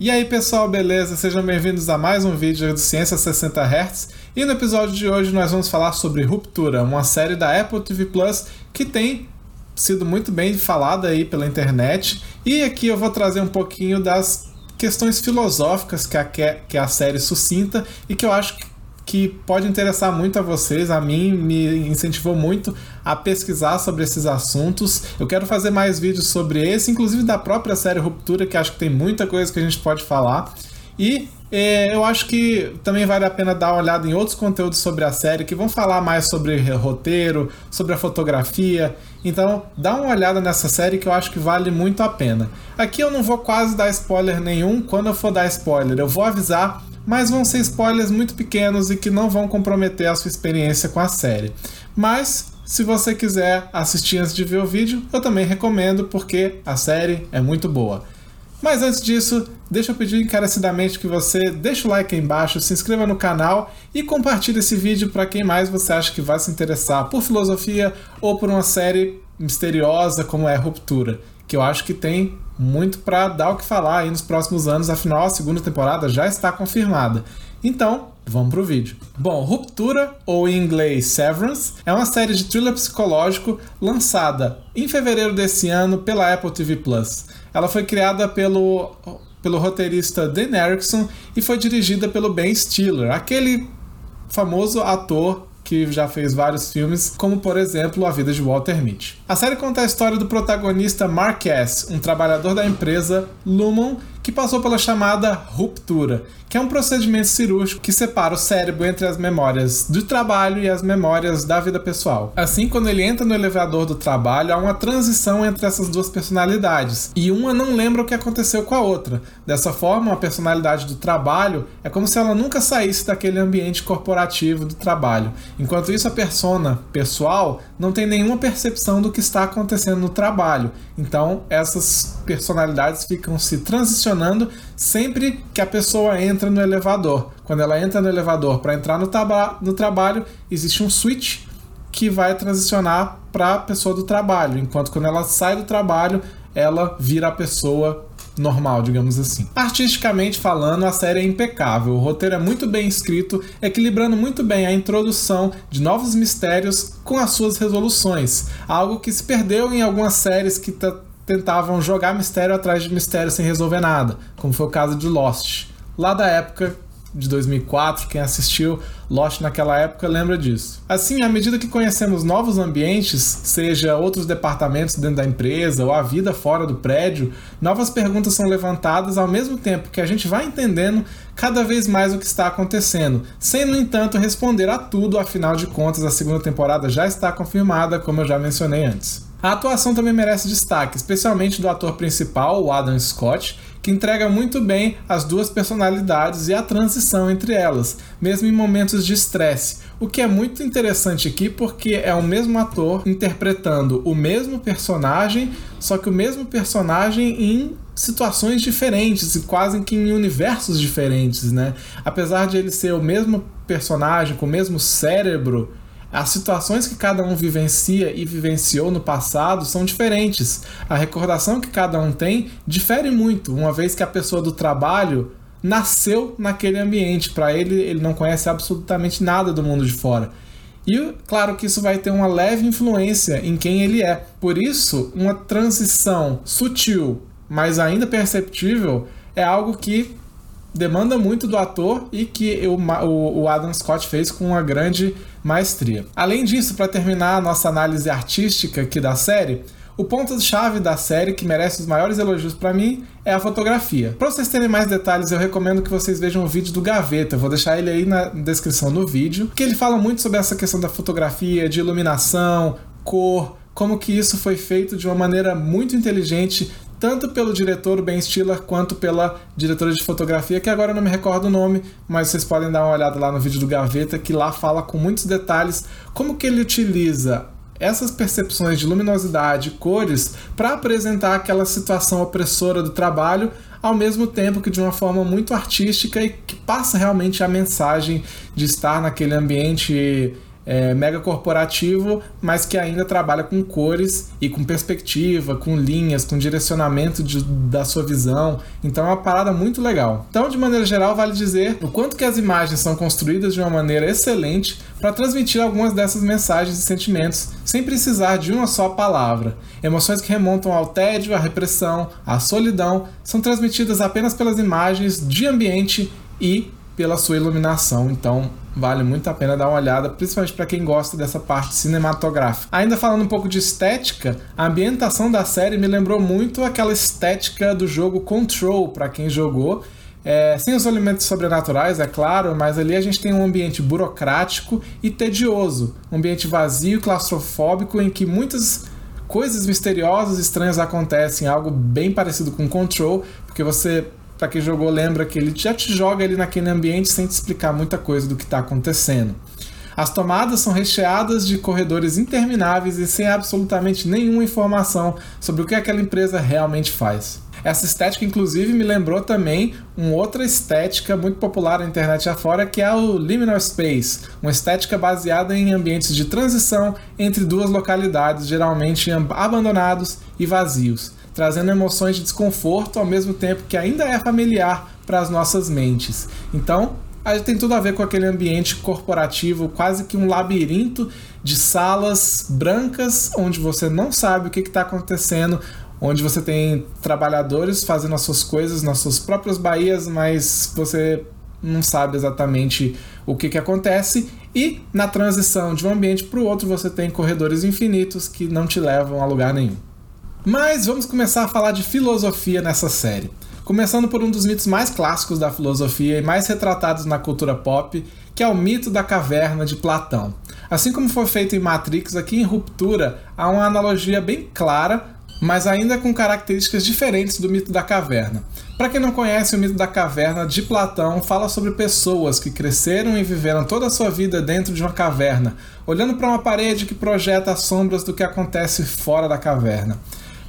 E aí pessoal, beleza? Sejam bem-vindos a mais um vídeo do Ciência 60 Hz. E no episódio de hoje nós vamos falar sobre Ruptura, uma série da Apple TV Plus que tem sido muito bem falada aí pela internet. E aqui eu vou trazer um pouquinho das questões filosóficas que a, que a série sucinta e que eu acho que que pode interessar muito a vocês, a mim me incentivou muito a pesquisar sobre esses assuntos. Eu quero fazer mais vídeos sobre esse, inclusive da própria série Ruptura, que acho que tem muita coisa que a gente pode falar. E é, eu acho que também vale a pena dar uma olhada em outros conteúdos sobre a série que vão falar mais sobre roteiro, sobre a fotografia. Então, dá uma olhada nessa série que eu acho que vale muito a pena. Aqui eu não vou quase dar spoiler nenhum. Quando eu for dar spoiler, eu vou avisar mas vão ser spoilers muito pequenos e que não vão comprometer a sua experiência com a série. Mas se você quiser assistir antes de ver o vídeo, eu também recomendo porque a série é muito boa. Mas antes disso, deixa eu pedir encarecidamente que você deixe o like aí embaixo, se inscreva no canal e compartilhe esse vídeo para quem mais você acha que vai se interessar por filosofia ou por uma série misteriosa como é Ruptura, que eu acho que tem muito para dar o que falar aí nos próximos anos, afinal a segunda temporada já está confirmada. Então, vamos pro vídeo. Bom, Ruptura, ou em inglês Severance, é uma série de thriller psicológico lançada em fevereiro desse ano pela Apple TV Plus. Ela foi criada pelo, pelo roteirista Dan Erickson e foi dirigida pelo Ben Stiller, aquele famoso ator que já fez vários filmes, como por exemplo A Vida de Walter Mitty. A série conta a história do protagonista Mark S., um trabalhador da empresa Lumon que passou pela chamada ruptura, que é um procedimento cirúrgico que separa o cérebro entre as memórias do trabalho e as memórias da vida pessoal. Assim, quando ele entra no elevador do trabalho, há uma transição entre essas duas personalidades, e uma não lembra o que aconteceu com a outra. Dessa forma, a personalidade do trabalho é como se ela nunca saísse daquele ambiente corporativo do trabalho. Enquanto isso, a persona pessoal não tem nenhuma percepção do que está acontecendo no trabalho. Então, essas personalidades ficam se transicionando sempre que a pessoa entra no elevador. Quando ela entra no elevador para entrar no, no trabalho, existe um switch que vai transicionar para a pessoa do trabalho, enquanto quando ela sai do trabalho, ela vira a pessoa normal, digamos assim. Artisticamente falando, a série é impecável, o roteiro é muito bem escrito, equilibrando muito bem a introdução de novos mistérios com as suas resoluções, algo que se perdeu em algumas séries que tentavam jogar mistério atrás de mistério sem resolver nada, como foi o caso de Lost, lá da época de 2004, quem assistiu Lost naquela época lembra disso. Assim, à medida que conhecemos novos ambientes, seja outros departamentos dentro da empresa ou a vida fora do prédio, novas perguntas são levantadas ao mesmo tempo que a gente vai entendendo cada vez mais o que está acontecendo, sem, no entanto, responder a tudo, afinal de contas, a segunda temporada já está confirmada, como eu já mencionei antes. A atuação também merece destaque, especialmente do ator principal, o Adam Scott, que entrega muito bem as duas personalidades e a transição entre elas, mesmo em momentos de estresse. O que é muito interessante aqui porque é o mesmo ator interpretando o mesmo personagem, só que o mesmo personagem em situações diferentes e quase que em universos diferentes, né? Apesar de ele ser o mesmo personagem com o mesmo cérebro, as situações que cada um vivencia e vivenciou no passado são diferentes. A recordação que cada um tem difere muito, uma vez que a pessoa do trabalho nasceu naquele ambiente. Para ele, ele não conhece absolutamente nada do mundo de fora. E claro que isso vai ter uma leve influência em quem ele é. Por isso, uma transição sutil, mas ainda perceptível, é algo que demanda muito do ator e que o, o, Adam Scott fez com uma grande maestria. Além disso, para terminar a nossa análise artística aqui da série, o ponto-chave da série que merece os maiores elogios para mim é a fotografia. Para vocês terem mais detalhes, eu recomendo que vocês vejam o vídeo do Gaveta. Eu vou deixar ele aí na descrição do vídeo, que ele fala muito sobre essa questão da fotografia, de iluminação, cor, como que isso foi feito de uma maneira muito inteligente, tanto pelo diretor Ben Stiller quanto pela diretora de fotografia, que agora eu não me recordo o nome, mas vocês podem dar uma olhada lá no vídeo do Gaveta, que lá fala com muitos detalhes como que ele utiliza essas percepções de luminosidade, cores, para apresentar aquela situação opressora do trabalho, ao mesmo tempo que de uma forma muito artística e que passa realmente a mensagem de estar naquele ambiente é, mega corporativo, mas que ainda trabalha com cores e com perspectiva, com linhas, com direcionamento de, da sua visão. Então é uma parada muito legal. Então, de maneira geral, vale dizer o quanto que as imagens são construídas de uma maneira excelente para transmitir algumas dessas mensagens e sentimentos sem precisar de uma só palavra. Emoções que remontam ao tédio, à repressão, à solidão são transmitidas apenas pelas imagens de ambiente e pela sua iluminação. Então, vale muito a pena dar uma olhada, principalmente para quem gosta dessa parte cinematográfica. Ainda falando um pouco de estética, a ambientação da série me lembrou muito aquela estética do jogo Control, para quem jogou. É, sem os elementos sobrenaturais, é claro, mas ali a gente tem um ambiente burocrático e tedioso, um ambiente vazio, claustrofóbico, em que muitas coisas misteriosas, estranhas acontecem, algo bem parecido com Control, porque você para quem jogou lembra que ele já te joga ali naquele ambiente sem te explicar muita coisa do que está acontecendo. As tomadas são recheadas de corredores intermináveis e sem absolutamente nenhuma informação sobre o que aquela empresa realmente faz. Essa estética, inclusive, me lembrou também uma outra estética muito popular na internet afora, que é o Liminal Space, uma estética baseada em ambientes de transição entre duas localidades, geralmente abandonados e vazios trazendo emoções de desconforto ao mesmo tempo que ainda é familiar para as nossas mentes. Então, tem tudo a ver com aquele ambiente corporativo, quase que um labirinto de salas brancas onde você não sabe o que está acontecendo, onde você tem trabalhadores fazendo as suas coisas nas suas próprias baías, mas você não sabe exatamente o que, que acontece. E na transição de um ambiente para o outro, você tem corredores infinitos que não te levam a lugar nenhum. Mas vamos começar a falar de filosofia nessa série. Começando por um dos mitos mais clássicos da filosofia e mais retratados na cultura pop, que é o mito da caverna de Platão. Assim como foi feito em Matrix, aqui em Ruptura há uma analogia bem clara, mas ainda com características diferentes do mito da caverna. Para quem não conhece, o mito da caverna de Platão fala sobre pessoas que cresceram e viveram toda a sua vida dentro de uma caverna, olhando para uma parede que projeta as sombras do que acontece fora da caverna.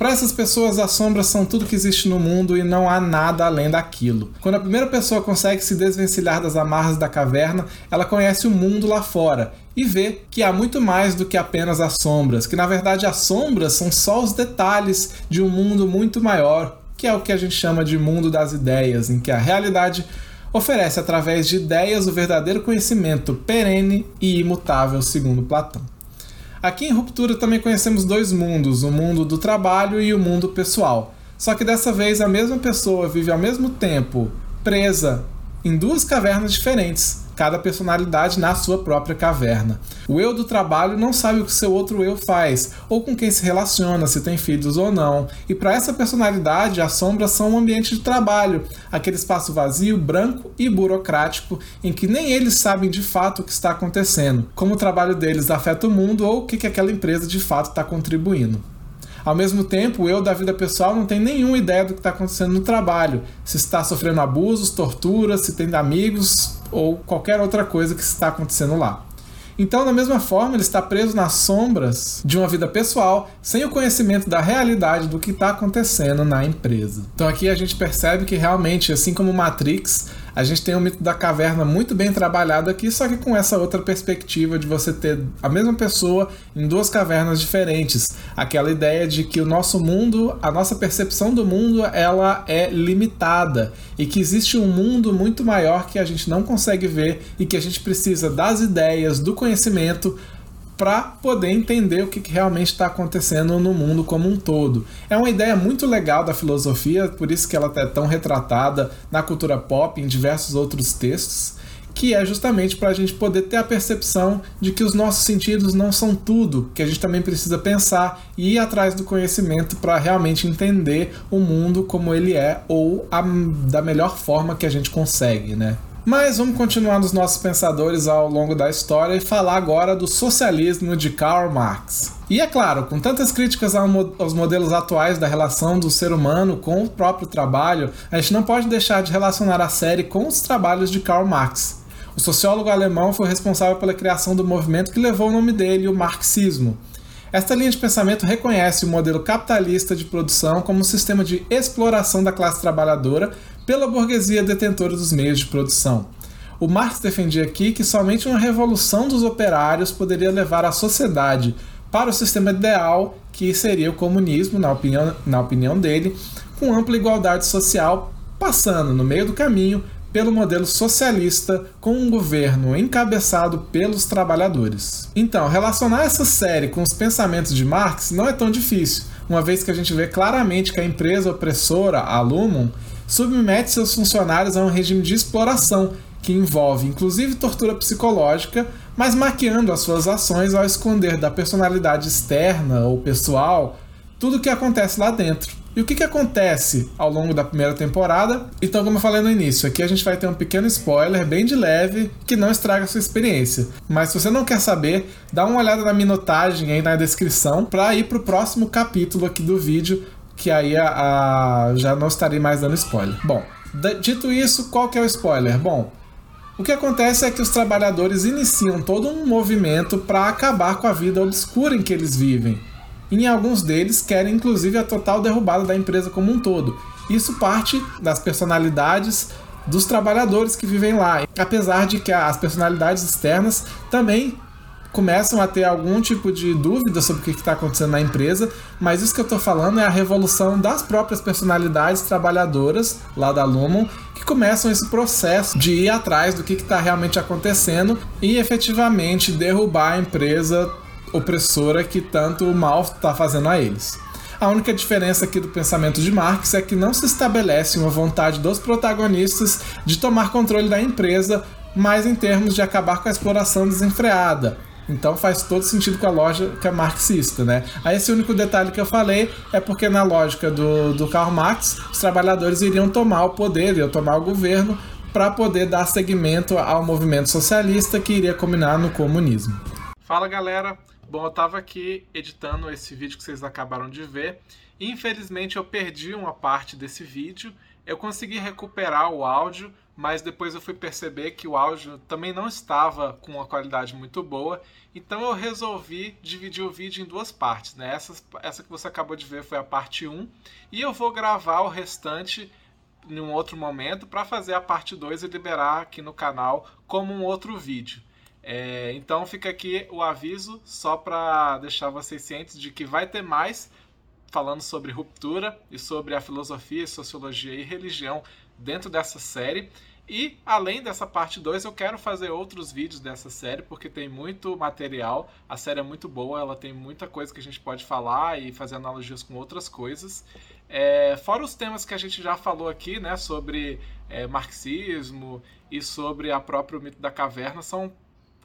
Para essas pessoas, as sombras são tudo que existe no mundo e não há nada além daquilo. Quando a primeira pessoa consegue se desvencilhar das amarras da caverna, ela conhece o mundo lá fora e vê que há muito mais do que apenas as sombras, que na verdade as sombras são só os detalhes de um mundo muito maior, que é o que a gente chama de mundo das ideias, em que a realidade oferece através de ideias o verdadeiro conhecimento perene e imutável, segundo Platão. Aqui em Ruptura também conhecemos dois mundos, o mundo do trabalho e o mundo pessoal. Só que dessa vez a mesma pessoa vive ao mesmo tempo presa em duas cavernas diferentes, cada personalidade na sua própria caverna. O eu do trabalho não sabe o que seu outro eu faz, ou com quem se relaciona, se tem filhos ou não. E para essa personalidade, as sombras são um ambiente de trabalho, aquele espaço vazio, branco e burocrático, em que nem eles sabem de fato o que está acontecendo, como o trabalho deles afeta o mundo ou o que, que aquela empresa de fato está contribuindo. Ao mesmo tempo, eu da vida pessoal não tem nenhuma ideia do que está acontecendo no trabalho, se está sofrendo abusos, torturas, se tem amigos ou qualquer outra coisa que está acontecendo lá. Então, da mesma forma, ele está preso nas sombras de uma vida pessoal, sem o conhecimento da realidade do que está acontecendo na empresa. Então, aqui a gente percebe que realmente, assim como Matrix, a gente tem o mito da caverna muito bem trabalhado aqui, só que com essa outra perspectiva de você ter a mesma pessoa em duas cavernas diferentes. Aquela ideia de que o nosso mundo, a nossa percepção do mundo, ela é limitada e que existe um mundo muito maior que a gente não consegue ver e que a gente precisa das ideias, do conhecimento para poder entender o que, realmente está acontecendo no mundo como um todo. É uma ideia muito legal da filosofia, por isso que ela é tão retratada na cultura pop, em diversos outros textos, que é justamente para a gente poder ter a percepção de que os nossos sentidos não são tudo, que a gente também precisa pensar e ir atrás do conhecimento para realmente entender o mundo como ele é ou a, da melhor forma que a gente consegue, né? Mas vamos continuar nos nossos pensadores ao longo da história e falar agora do socialismo de Karl Marx. E é claro, com tantas críticas aos modelos atuais da relação do ser humano com o próprio trabalho, a gente não pode deixar de relacionar a série com os trabalhos de Karl Marx. O sociólogo alemão foi responsável pela criação do movimento que levou o nome dele, o marxismo. Esta linha de pensamento reconhece o modelo capitalista de produção como um sistema de exploração da classe trabalhadora pela burguesia detentora dos meios de produção. O Marx defendia aqui que somente uma revolução dos operários poderia levar a sociedade para o sistema ideal, que seria o comunismo, na opinião, na opinião dele, com ampla igualdade social, passando no meio do caminho pelo modelo socialista com um governo encabeçado pelos trabalhadores. Então, relacionar essa série com os pensamentos de Marx não é tão difícil, uma vez que a gente vê claramente que a empresa opressora, a Lumon, submete seus funcionários a um regime de exploração que envolve inclusive tortura psicológica, mas maquiando as suas ações ao esconder da personalidade externa ou pessoal tudo o que acontece lá dentro. E o que, que acontece ao longo da primeira temporada? Então, como eu falei no início, aqui a gente vai ter um pequeno spoiler, bem de leve, que não estraga a sua experiência. Mas se você não quer saber, dá uma olhada na minutagem aí na descrição para ir para o próximo capítulo aqui do vídeo, que aí a, a, já não estarei mais dando spoiler. Bom, dito isso, qual que é o spoiler? Bom, o que acontece é que os trabalhadores iniciam todo um movimento para acabar com a vida obscura em que eles vivem em alguns deles querem inclusive a total derrubada da empresa como um todo. Isso parte das personalidades dos trabalhadores que vivem lá, apesar de que as personalidades externas também começam a ter algum tipo de dúvida sobre o que está acontecendo na empresa, mas isso que eu estou falando é a revolução das próprias personalidades trabalhadoras lá da Lumon que começam esse processo de ir atrás do que está realmente acontecendo e efetivamente derrubar a empresa opressora que tanto mal está fazendo a eles. A única diferença aqui do pensamento de Marx é que não se estabelece uma vontade dos protagonistas de tomar controle da empresa, mas em termos de acabar com a exploração desenfreada. Então faz todo sentido com a lógica marxista, né? Aí esse único detalhe que eu falei é porque na lógica do, do Karl Marx, os trabalhadores iriam tomar o poder, iriam tomar o governo para poder dar seguimento ao movimento socialista que iria combinar no comunismo. Fala galera, Bom, eu estava aqui editando esse vídeo que vocês acabaram de ver. Infelizmente eu perdi uma parte desse vídeo. Eu consegui recuperar o áudio, mas depois eu fui perceber que o áudio também não estava com uma qualidade muito boa. Então eu resolvi dividir o vídeo em duas partes. Né? Essa, essa que você acabou de ver foi a parte 1. E eu vou gravar o restante em um outro momento para fazer a parte 2 e liberar aqui no canal como um outro vídeo. É, então fica aqui o aviso só para deixar vocês cientes de que vai ter mais falando sobre ruptura e sobre a filosofia, sociologia e religião dentro dessa série. E além dessa parte 2, eu quero fazer outros vídeos dessa série, porque tem muito material. A série é muito boa, ela tem muita coisa que a gente pode falar e fazer analogias com outras coisas. É, fora os temas que a gente já falou aqui, né, sobre é, marxismo e sobre a própria mito da caverna, são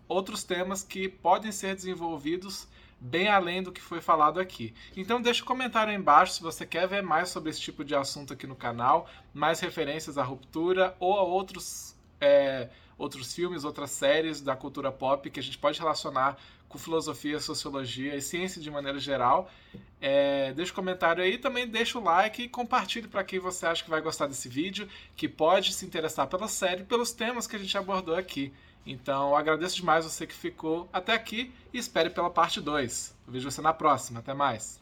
outros temas que podem ser desenvolvidos bem além do que foi falado aqui. Então deixa um comentário aí embaixo se você quer ver mais sobre esse tipo de assunto aqui no canal, mais referências à ruptura ou a outros, é, outros filmes, outras séries da cultura pop que a gente pode relacionar com filosofia, sociologia e ciência de maneira geral. É, deixa um comentário aí, também deixa o like e compartilhe para quem você acha que vai gostar desse vídeo, que pode se interessar pela série pelos temas que a gente abordou aqui. Então, agradeço demais você que ficou até aqui e espere pela parte 2. Eu vejo você na próxima. Até mais.